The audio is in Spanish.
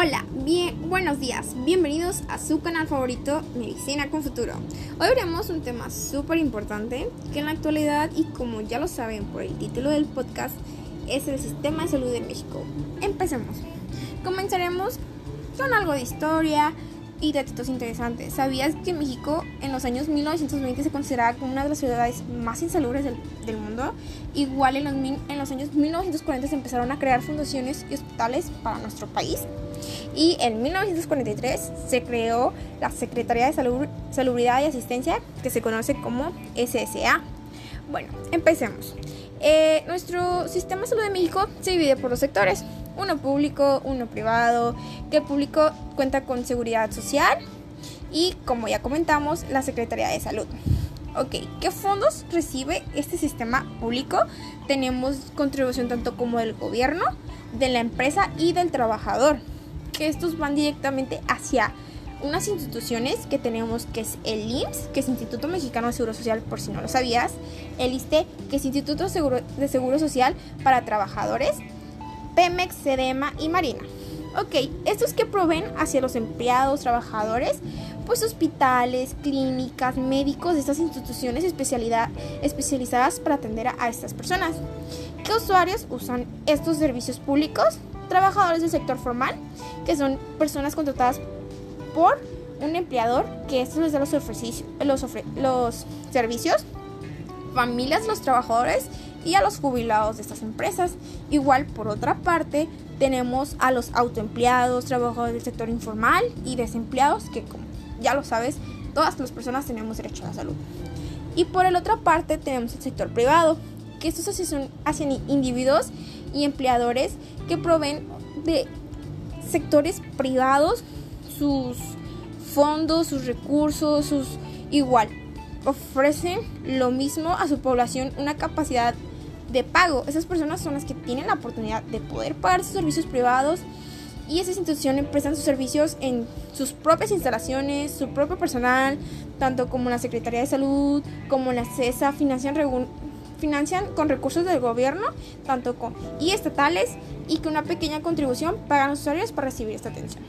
Hola, bien, buenos días, bienvenidos a su canal favorito Medicina con Futuro. Hoy veremos un tema súper importante que en la actualidad y como ya lo saben por el título del podcast es el sistema de salud de México. Empecemos. Comenzaremos con algo de historia y datitos interesantes. ¿Sabías que México en los años 1920 se consideraba como una de las ciudades más insalubres del, mundo? Igual en los, en los años 1940 se empezaron a crear fundaciones y hospitales para nuestro país y en 1943 se creó la Secretaría de Salud, Salubridad y Asistencia, que se conoce como SSA. Bueno, empecemos. Eh, nuestro sistema de salud de México se divide por dos sectores, uno público, uno privado, que el público cuenta con seguridad social y, como ya comentamos, la Secretaría de Salud. Ok, ¿qué fondos recibe este sistema público? Tenemos contribución tanto como del gobierno, de la empresa y del trabajador que estos van directamente hacia unas instituciones que tenemos que es el IMSS, que es Instituto Mexicano de Seguro Social, por si no lo sabías, el ISTE, que es Instituto de Seguro Social para Trabajadores, Pemex, Sedema y Marina. Ok, estos que proveen hacia los empleados, trabajadores, pues hospitales, clínicas, médicos de estas instituciones especialidad, especializadas para atender a estas personas. ¿Qué usuarios usan estos servicios públicos? Trabajadores del sector formal, que son personas contratadas por un empleador que estos les da los, los, los servicios, familias de los trabajadores y a los jubilados de estas empresas. Igual, por otra parte, tenemos a los autoempleados, trabajadores del sector informal y desempleados, que como ya lo sabes, todas las personas tenemos derecho a la salud. Y por el otra parte tenemos el sector privado, que estos son hacia individuos y empleadores que proveen de sectores privados sus fondos, sus recursos, sus igual ofrecen lo mismo a su población una capacidad de pago. Esas personas son las que tienen la oportunidad de poder pagar sus servicios privados y esas instituciones prestan sus servicios en sus propias instalaciones, su propio personal, tanto como la Secretaría de Salud, como la CESA, financian financian con recursos del gobierno, tanto con y estatales, y que una pequeña contribución pagan los usuarios para recibir esta atención.